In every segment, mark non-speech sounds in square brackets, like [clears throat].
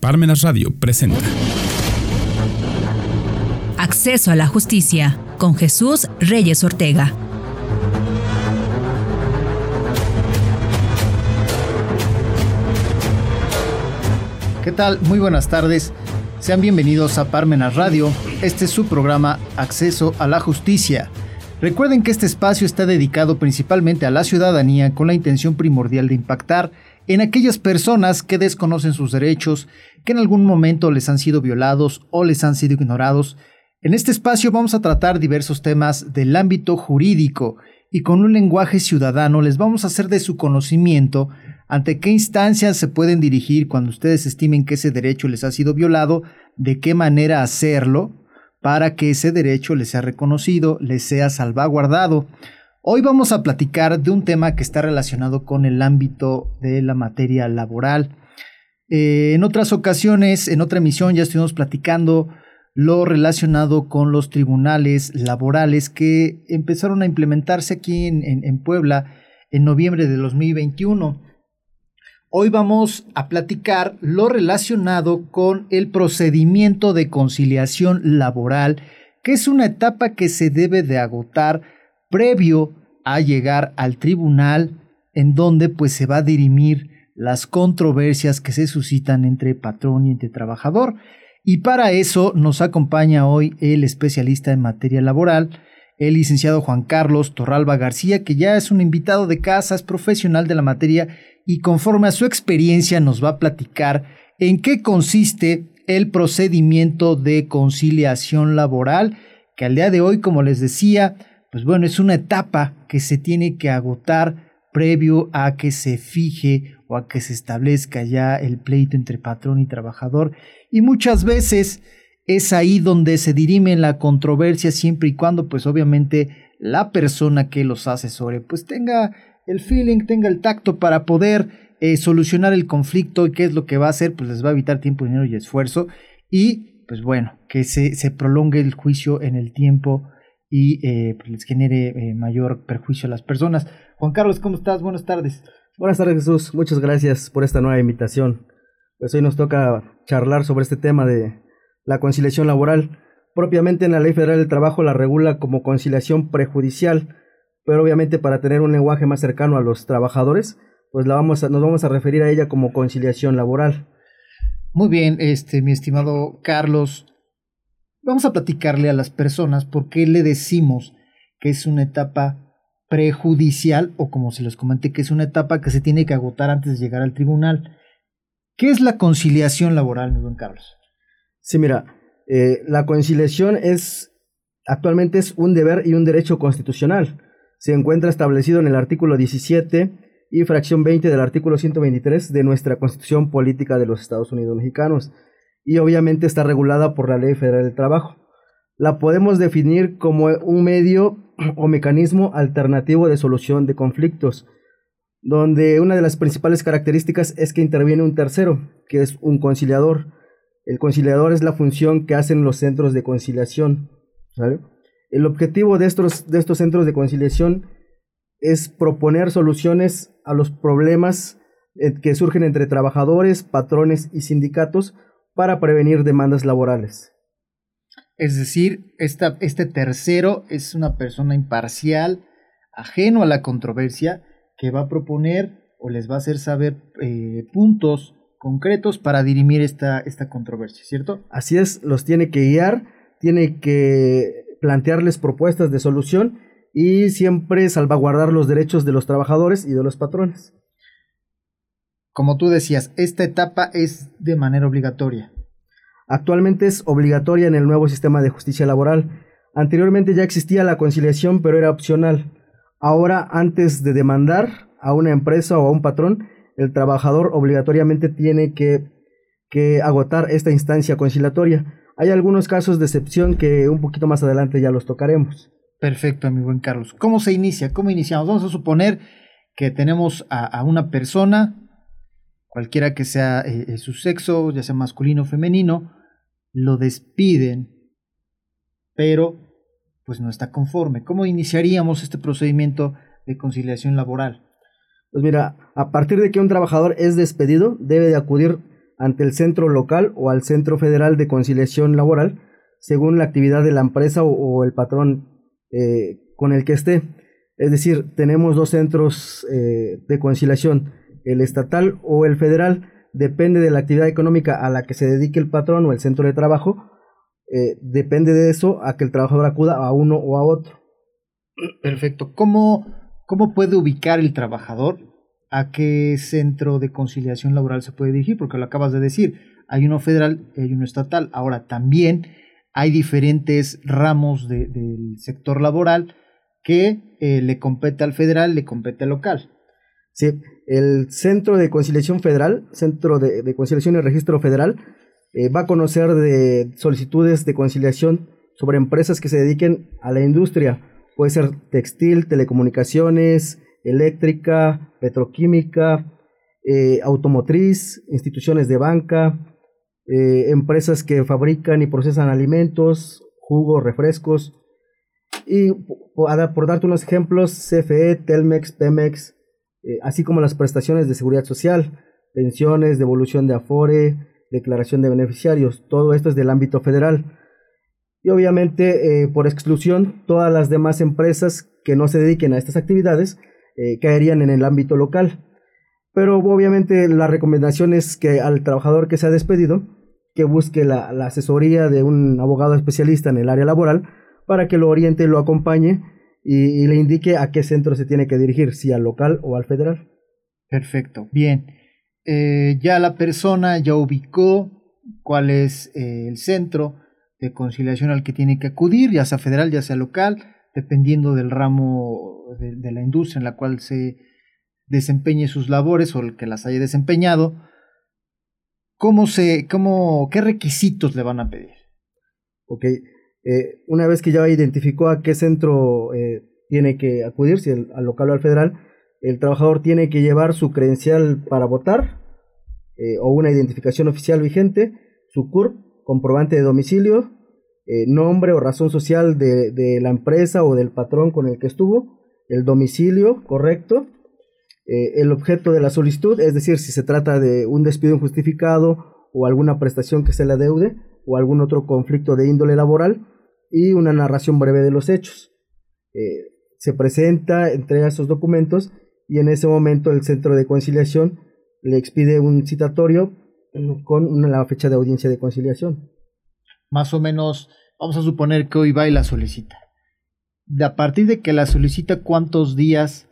Parmenas Radio presenta. Acceso a la justicia con Jesús Reyes Ortega. ¿Qué tal? Muy buenas tardes. Sean bienvenidos a Parmenas Radio. Este es su programa Acceso a la Justicia. Recuerden que este espacio está dedicado principalmente a la ciudadanía con la intención primordial de impactar en aquellas personas que desconocen sus derechos, que en algún momento les han sido violados o les han sido ignorados. En este espacio vamos a tratar diversos temas del ámbito jurídico y con un lenguaje ciudadano les vamos a hacer de su conocimiento ante qué instancias se pueden dirigir cuando ustedes estimen que ese derecho les ha sido violado, de qué manera hacerlo para que ese derecho les sea reconocido, les sea salvaguardado. Hoy vamos a platicar de un tema que está relacionado con el ámbito de la materia laboral. Eh, en otras ocasiones, en otra emisión, ya estuvimos platicando lo relacionado con los tribunales laborales que empezaron a implementarse aquí en, en Puebla en noviembre de 2021. Hoy vamos a platicar lo relacionado con el procedimiento de conciliación laboral, que es una etapa que se debe de agotar previo a llegar al tribunal en donde pues se va a dirimir las controversias que se suscitan entre patrón y entre trabajador. Y para eso nos acompaña hoy el especialista en materia laboral, el licenciado Juan Carlos Torralba García, que ya es un invitado de casa, es profesional de la materia y conforme a su experiencia nos va a platicar en qué consiste el procedimiento de conciliación laboral, que al día de hoy, como les decía, pues bueno, es una etapa que se tiene que agotar previo a que se fije o a que se establezca ya el pleito entre patrón y trabajador. Y muchas veces es ahí donde se dirime la controversia siempre y cuando pues obviamente la persona que los asesore pues tenga el feeling, tenga el tacto para poder eh, solucionar el conflicto y qué es lo que va a hacer, pues les va a evitar tiempo, dinero y esfuerzo y pues bueno, que se, se prolongue el juicio en el tiempo y eh, pues les genere eh, mayor perjuicio a las personas. Juan Carlos, ¿cómo estás? Buenas tardes. Buenas tardes Jesús, muchas gracias por esta nueva invitación. Pues hoy nos toca charlar sobre este tema de la conciliación laboral. Propiamente en la Ley Federal del Trabajo la regula como conciliación prejudicial, pero obviamente para tener un lenguaje más cercano a los trabajadores, pues la vamos a, nos vamos a referir a ella como conciliación laboral. Muy bien, este, mi estimado Carlos, Vamos a platicarle a las personas por qué le decimos que es una etapa prejudicial o como se les comenté que es una etapa que se tiene que agotar antes de llegar al tribunal. ¿Qué es la conciliación laboral, mi buen Carlos? Sí, mira, eh, la conciliación es actualmente es un deber y un derecho constitucional. Se encuentra establecido en el artículo 17 y fracción 20 del artículo 123 de nuestra Constitución Política de los Estados Unidos Mexicanos y obviamente está regulada por la Ley Federal del Trabajo. La podemos definir como un medio [clears throat] o mecanismo alternativo de solución de conflictos, donde una de las principales características es que interviene un tercero, que es un conciliador. El conciliador es la función que hacen los centros de conciliación. El objetivo de estos, de estos centros de conciliación es proponer soluciones a los problemas eh, que surgen entre trabajadores, patrones y sindicatos para prevenir demandas laborales. Es decir, este tercero es una persona imparcial, ajeno a la controversia, que va a proponer o les va a hacer saber eh, puntos concretos para dirimir esta, esta controversia, ¿cierto? Así es, los tiene que guiar, tiene que plantearles propuestas de solución y siempre salvaguardar los derechos de los trabajadores y de los patrones como tú decías, esta etapa es de manera obligatoria. Actualmente es obligatoria en el nuevo sistema de justicia laboral. Anteriormente ya existía la conciliación, pero era opcional. Ahora, antes de demandar a una empresa o a un patrón, el trabajador obligatoriamente tiene que, que agotar esta instancia conciliatoria. Hay algunos casos de excepción que un poquito más adelante ya los tocaremos. Perfecto, mi buen Carlos. ¿Cómo se inicia? ¿Cómo iniciamos? Vamos a suponer que tenemos a, a una persona cualquiera que sea eh, eh, su sexo, ya sea masculino o femenino, lo despiden, pero pues no está conforme. ¿Cómo iniciaríamos este procedimiento de conciliación laboral? Pues mira, a partir de que un trabajador es despedido, debe de acudir ante el centro local o al centro federal de conciliación laboral, según la actividad de la empresa o, el patrón eh, con el que esté. Es decir, tenemos dos centros de conciliación, el estatal o el federal, depende de la actividad económica a la que se dedique el patrón o el centro de trabajo, eh, depende de eso a que el trabajador acuda a uno o a otro. Perfecto. ¿Cómo, ¿Cómo puede ubicar el trabajador a qué centro de conciliación laboral se puede dirigir? Porque lo acabas de decir, hay uno federal y hay uno estatal. Ahora también hay diferentes ramos del sector laboral que eh, le compete al federal, le compete al local. Sí, el Centro de Conciliación Federal, Centro de, Conciliación y Registro Federal, eh, va a conocer de solicitudes de conciliación sobre empresas que se dediquen a la industria. Puede ser textil, telecomunicaciones, eléctrica, petroquímica, eh, automotriz, instituciones de banca, eh, empresas que fabrican y procesan alimentos, jugos, refrescos. Y por, darte unos ejemplos, CFE, Telmex, Pemex, eh, así como las prestaciones de seguridad social, pensiones, devolución de afore, declaración de beneficiarios, todo esto es del ámbito federal. Y obviamente, eh, por exclusión, todas las demás empresas que no se dediquen a estas actividades caerían en el ámbito local. Pero obviamente la recomendación es que al trabajador que se ha despedido, que busque la, asesoría de un abogado especialista en el área laboral para que lo oriente y lo acompañe y, le indique a qué centro se tiene que dirigir, si al local o al federal. Perfecto, bien. Eh, ya la persona ya ubicó cuál es eh, el centro de conciliación al que tiene que acudir, ya sea federal, ya sea local, dependiendo del ramo de, de la industria en la cual se desempeñe sus labores o el que las haya desempeñado. ¿Cómo se, cómo, qué requisitos le van a pedir? Ok, eh, una vez que ya identificó a qué centro eh, tiene que acudir, si al local o al federal, el trabajador tiene que llevar su credencial para votar eh, o una identificación oficial vigente, su CURP, comprobante de domicilio, nombre o razón social de, de la empresa o del patrón con el que estuvo, el domicilio correcto, el objeto de la solicitud, es decir, si se trata de un despido injustificado o alguna prestación que se le adeude o algún otro conflicto de índole laboral y una narración breve de los hechos. Eh, se presenta, entrega esos documentos y en ese momento el centro de conciliación le expide un citatorio con la fecha de audiencia de conciliación. Más o menos, vamos a suponer que hoy va y la solicita. De a partir de que la solicita, ¿cuántos días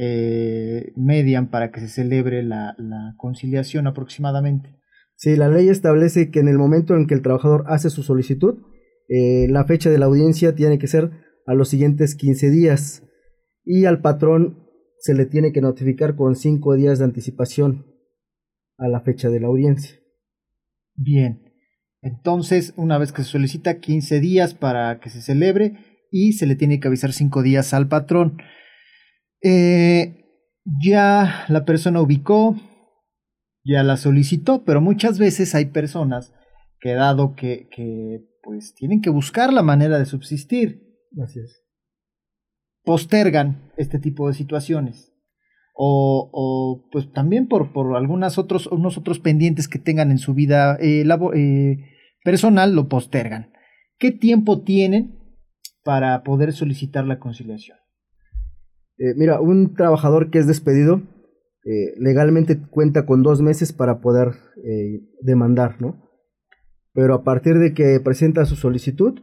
eh, median para que se celebre la, conciliación aproximadamente. Sí, la ley establece que en el momento en que el trabajador hace su solicitud, eh, la fecha de la audiencia tiene que ser a los siguientes 15 días y al patrón se le tiene que notificar con 5 días de anticipación a la fecha de la audiencia. Bien, entonces una vez que se solicita 15 días para que se celebre y se le tiene que avisar 5 días al patrón. Eh, ya la persona ubicó, ya la solicitó, pero muchas veces hay personas que dado que, que pues tienen que buscar la manera de subsistir, postergan este tipo de situaciones. O, o pues también por, por algunas otros, unos otros pendientes que tengan en su vida eh, eh, personal, lo postergan. ¿Qué tiempo tienen para poder solicitar la conciliación? Eh, mira, un trabajador que es despedido legalmente cuenta con dos meses para poder demandar, ¿no? Pero a partir de que presenta su solicitud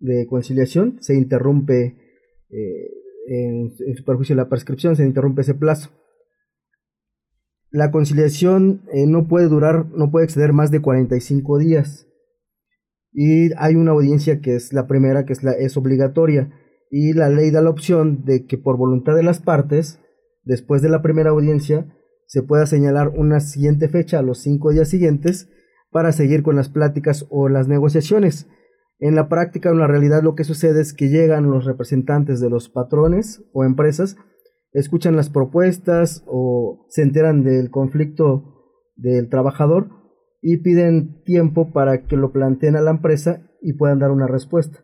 de conciliación, se interrumpe, en, en, su perjuicio de la prescripción, se interrumpe ese plazo. La conciliación no puede durar, no puede exceder más de 45 días. Y hay una audiencia que es la primera, que es, la, es obligatoria y la ley da la opción de que por voluntad de las partes, después de la primera audiencia, se pueda señalar una siguiente fecha a los cinco días siguientes para seguir con las pláticas o las negociaciones. En la práctica, en la realidad, lo que sucede es que llegan los representantes de los patrones o empresas, escuchan las propuestas o se enteran del conflicto del trabajador y piden tiempo para que lo planteen a la empresa y puedan dar una respuesta.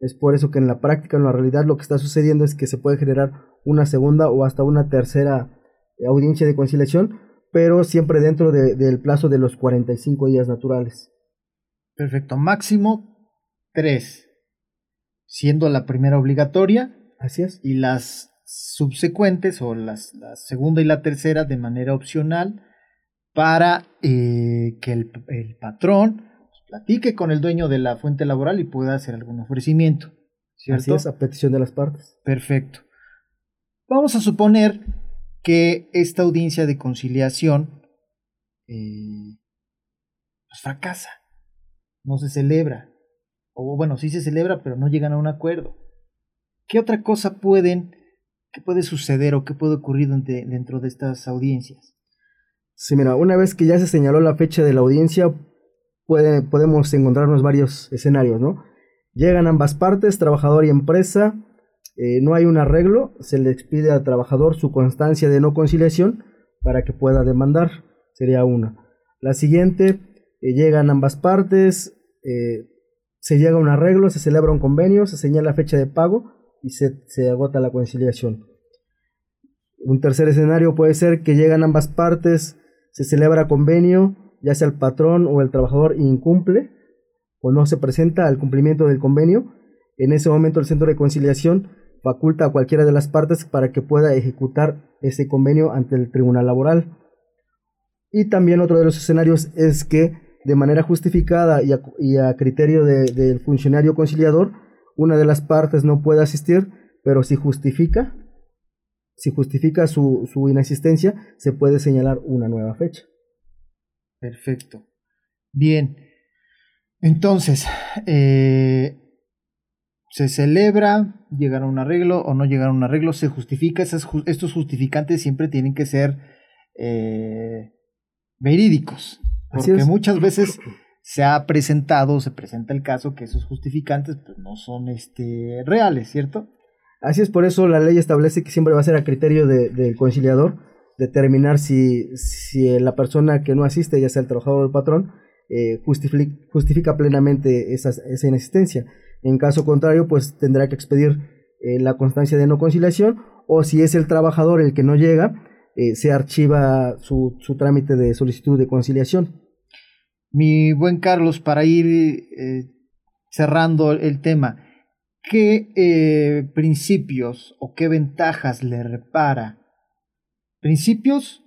Es por eso que en la práctica, en la realidad, lo que está sucediendo es que se puede generar una segunda o hasta una tercera audiencia de conciliación pero siempre dentro del plazo de los 45 días naturales. Perfecto, máximo 3, siendo la primera obligatoria. Así es. Y las subsecuentes o las, la segunda y la tercera de manera opcional para eh, que el, patrón platique con el dueño de la fuente laboral y pueda hacer algún ofrecimiento. ¿cierto? Así es, a petición de las partes. Perfecto. Vamos a suponer que esta audiencia de conciliación eh, pues fracasa, no se celebra, o bueno, sí se celebra, pero no llegan a un acuerdo. ¿Qué otra cosa pueden, qué puede suceder o qué puede ocurrir dentro de estas audiencias? Sí, mira, una vez que ya se señaló la fecha de la audiencia, podemos encontrarnos varios escenarios, ¿no? Llegan ambas partes, trabajador y empresa, eh, no hay un arreglo, se le expide al trabajador su constancia de no conciliación para que pueda demandar, sería una. La siguiente, eh, llegan ambas partes, eh, se llega a un arreglo, se celebra un convenio, se señala fecha de pago y se, se agota la conciliación. Un tercer escenario puede ser que llegan ambas partes, se celebra convenio, ya sea el patrón o el trabajador incumple o no se presenta al cumplimiento del convenio. En ese momento el centro de conciliación faculta a cualquiera de las partes para que pueda ejecutar ese convenio ante el tribunal laboral. Y también otro de los escenarios es que de manera justificada y a, criterio del funcionario conciliador, una de las partes no puede asistir, pero si justifica, si justifica su, su inexistencia, se puede señalar una nueva fecha. Perfecto. Bien. Entonces, eh, se celebra, llegar a un arreglo o no llegar a un arreglo, se justifica, estos justificantes siempre tienen que ser eh, verídicos, porque muchas veces se ha presentado, se presenta el caso que esos justificantes pues, no son este, reales, ¿cierto? Así es, por eso la ley establece que siempre va a ser a criterio del conciliador determinar si, si, la persona que no asiste, ya sea el trabajador o el patrón, eh, justifica, plenamente esa, esa inexistencia. En caso contrario, pues tendrá que expedir eh, la constancia de no conciliación o si es el trabajador el que no llega, eh, se archiva su, trámite de solicitud de conciliación. Mi buen Carlos, para ir eh, cerrando el tema, ¿qué principios o qué ventajas le repara? Principios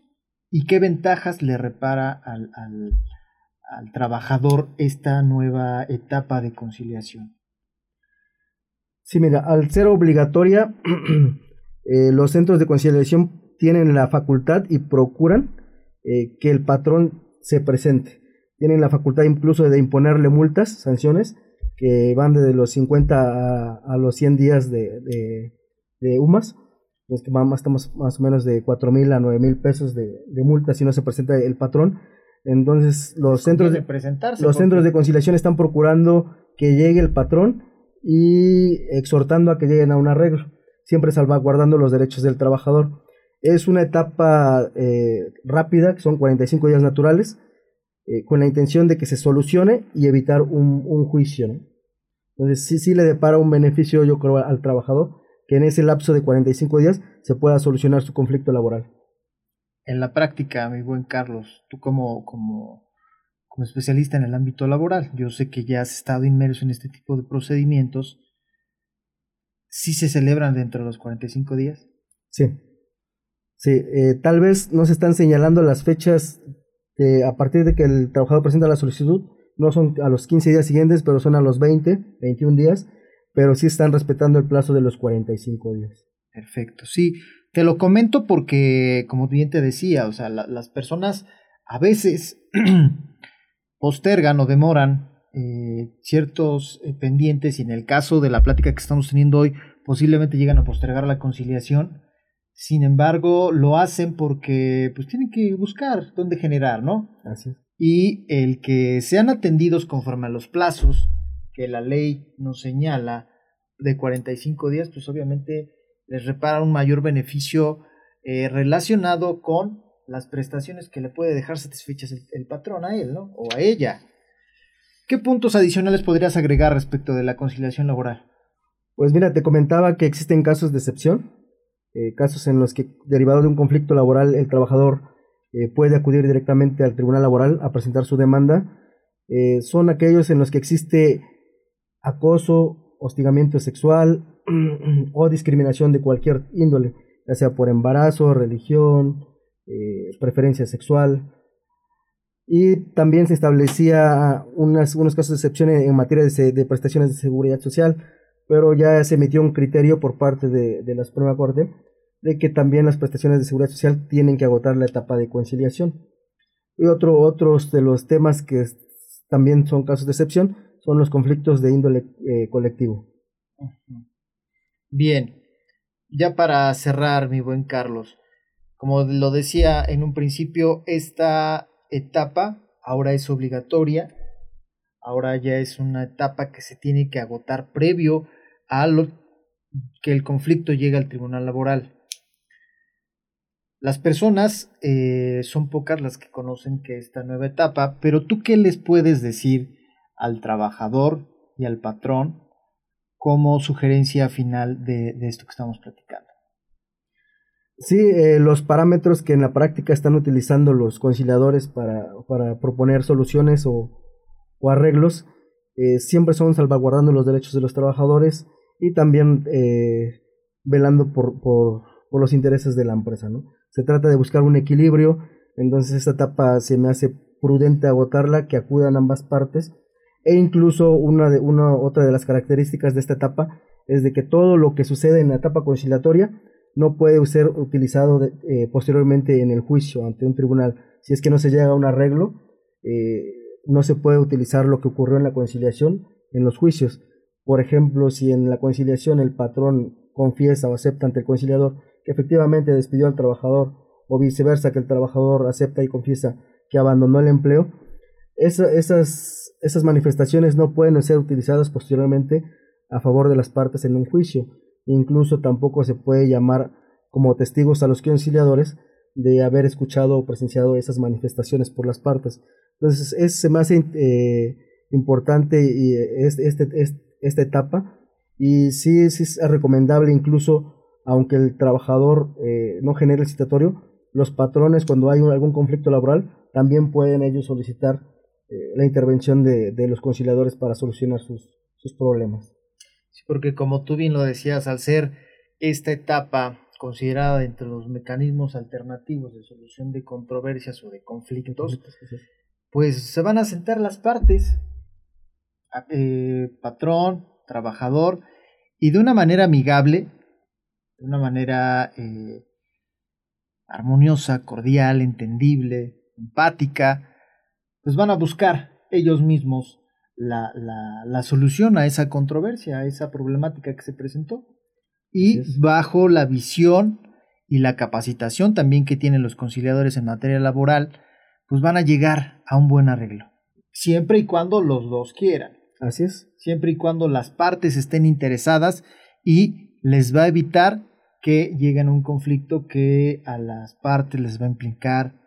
y qué ventajas le repara al, al trabajador esta nueva etapa de conciliación. Sí, mira, al ser obligatoria, [clears throat] eh, los centros de conciliación tienen la facultad y procuran eh, que el patrón se presente. Tienen la facultad incluso de imponerle multas, sanciones, que van desde los 50 a, los 100 días de, de, UMAS. Es que estamos más o menos de 4 mil a 9 mil pesos de, de multa si no se presenta el patrón. Entonces, los centros de, los centros de conciliación están procurando que llegue el patrón y exhortando a que lleguen a un arreglo, siempre salvaguardando los derechos del trabajador. Es una etapa eh, rápida, que son 45 días naturales, eh, con la intención de que se solucione y evitar un, juicio. Entonces sí, sí le depara un beneficio, yo creo, al trabajador, que en ese lapso de 45 días se pueda solucionar su conflicto laboral. En la práctica, mi buen Carlos, tú como, como como especialista en el ámbito laboral. Yo sé que ya has estado inmerso en este tipo de procedimientos. ¿Sí se celebran dentro de los 45 días? Sí. Sí, eh, tal vez no se están señalando las fechas a partir de que el trabajador presenta la solicitud. No son a los 15 días siguientes, pero son a los 20, 21 días. Pero sí están respetando el plazo de los 45 días. Perfecto, sí. Te lo comento porque, como bien te decía, o sea, las personas a veces [clears throat] postergan o demoran eh, ciertos eh, pendientes y en el caso de la plática que estamos teniendo hoy posiblemente llegan a postergar la conciliación. Sin embargo, lo hacen porque pues tienen que buscar dónde generar, ¿no? Así Y el que sean atendidos conforme a los plazos que la ley nos señala de 45 días, pues obviamente les repara un mayor beneficio eh, relacionado con las prestaciones que le puede dejar satisfechas el, patrón a él, ¿no? O a ella. ¿Qué puntos adicionales podrías agregar respecto de la conciliación laboral? Pues mira, te comentaba que existen casos de excepción, eh, casos en los que, derivado de un conflicto laboral, el trabajador eh, puede acudir directamente al Tribunal Laboral a presentar su demanda. Eh, son aquellos en los que existe acoso, hostigamiento sexual [clears throat] o discriminación de cualquier índole, ya sea por embarazo, religión, preferencia sexual, y también se establecía unas, unos casos de excepción en, materia de, prestaciones de seguridad social, pero ya se emitió un criterio por parte de, la Suprema Corte de que también las prestaciones de seguridad social tienen que agotar la etapa de conciliación. Y otro, otros de los temas que también son casos de excepción son los conflictos de índole eh, colectivo. Bien, ya para cerrar, mi buen Carlos, como lo decía en un principio, esta etapa ahora es obligatoria, ahora ya es una etapa que se tiene que agotar previo a lo que el conflicto llegue al tribunal laboral. Las personas eh, son pocas las que conocen que esta nueva etapa, pero tú qué les puedes decir al trabajador y al patrón como sugerencia final de esto que estamos platicando. Sí, eh, los parámetros que en la práctica están utilizando los conciliadores para, proponer soluciones o, arreglos eh, siempre son salvaguardando los derechos de los trabajadores y también eh, velando por, por, los intereses de la empresa. ¿no? Se trata de buscar un equilibrio, entonces esta etapa se me hace prudente agotarla, que acudan ambas partes e incluso una de, una, otra de las características de esta etapa es de que todo lo que sucede en la etapa conciliatoria no puede ser utilizado eh, posteriormente en el juicio ante un tribunal. Si es que no se llega a un arreglo, eh, no se puede utilizar lo que ocurrió en la conciliación en los juicios. Por ejemplo, si en la conciliación el patrón confiesa o acepta ante el conciliador que efectivamente despidió al trabajador o viceversa que el trabajador acepta y confiesa que abandonó el empleo, esas manifestaciones no pueden ser utilizadas posteriormente a favor de las partes en un juicio Incluso tampoco se puede llamar como testigos a los conciliadores de haber escuchado o presenciado esas manifestaciones por las partes. Entonces, es, se me hace eh, importante y este, esta etapa y sí, sí, es recomendable incluso, aunque el trabajador eh, no genere el citatorio, los patrones cuando hay algún conflicto laboral también pueden ellos solicitar eh, la intervención de, de, los conciliadores para solucionar sus, sus problemas porque como tú bien lo decías, al ser esta etapa considerada entre los mecanismos alternativos de solución de controversias o de conflictos, pues se van a sentar las partes, eh, patrón, trabajador, y de una manera amigable, de una manera eh, armoniosa, cordial, entendible, empática, pues van a buscar ellos mismos la, la, la, solución a esa controversia, a esa problemática que se presentó. Y bajo la visión y la capacitación también que tienen los conciliadores en materia laboral, pues van a llegar a un buen arreglo. Siempre y cuando los dos quieran. Así es. Siempre y cuando las partes estén interesadas y les va a evitar que lleguen a un conflicto que a las partes les va a implicar,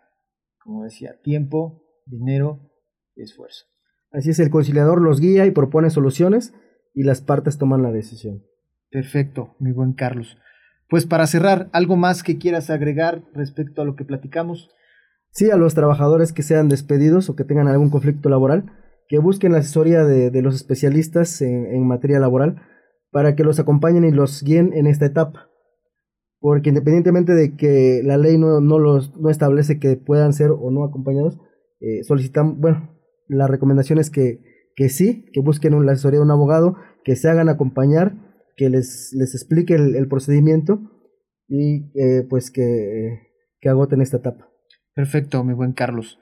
como decía, tiempo, dinero y esfuerzo. Así es, el conciliador los guía y propone soluciones y las partes toman la decisión. Perfecto, mi buen Carlos. Pues para cerrar, ¿algo más que quieras agregar respecto a lo que platicamos? Sí, a los trabajadores que sean despedidos o que tengan algún conflicto laboral, que busquen la asesoría de, los especialistas en, materia laboral para que los acompañen y los guíen en esta etapa. Porque independientemente de que la ley no, los, no establece que puedan ser o no acompañados, eh, solicitan, bueno, la recomendación es que, que sí, que busquen una asesoría de un abogado, que se hagan acompañar, que les, les explique el, procedimiento y eh, pues que, que, agoten esta etapa. Perfecto, mi buen Carlos.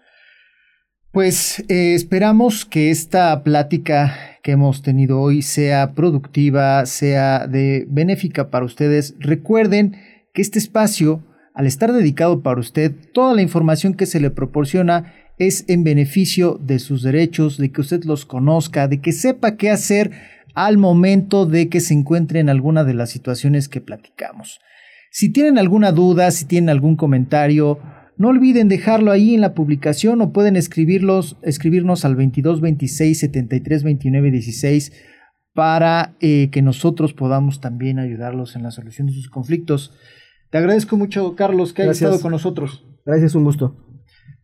Pues eh, esperamos que esta plática que hemos tenido hoy sea productiva, sea de benéfica para ustedes. Recuerden que este espacio, al estar dedicado para usted, toda la información que se le proporciona es en beneficio de sus derechos, de que usted los conozca, de que sepa qué hacer al momento de que se encuentre en alguna de las situaciones que platicamos. Si tienen alguna duda, si tienen algún comentario, no olviden dejarlo ahí en la publicación o pueden escribirlos, escribirnos al 22 26 73 29 16 para eh, que nosotros podamos también ayudarlos en la solución de sus conflictos. Te agradezco mucho, Carlos, que hayas estado con nosotros. Gracias, un gusto.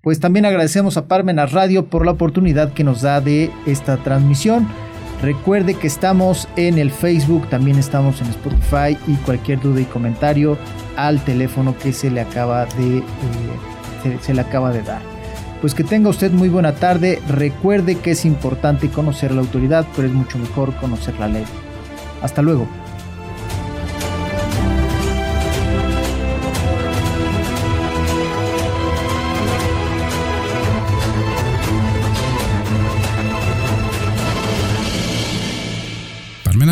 pues también agradecemos a Parmenas Radio por la oportunidad que nos da de esta transmisión. Recuerde que estamos en el Facebook, también estamos en Spotify y cualquier duda y comentario al teléfono que se le acaba de, eh, se le acaba de dar. Pues que tenga usted muy buena tarde. Recuerde que es importante conocer la autoridad, pero es mucho mejor conocer la ley. Hasta luego.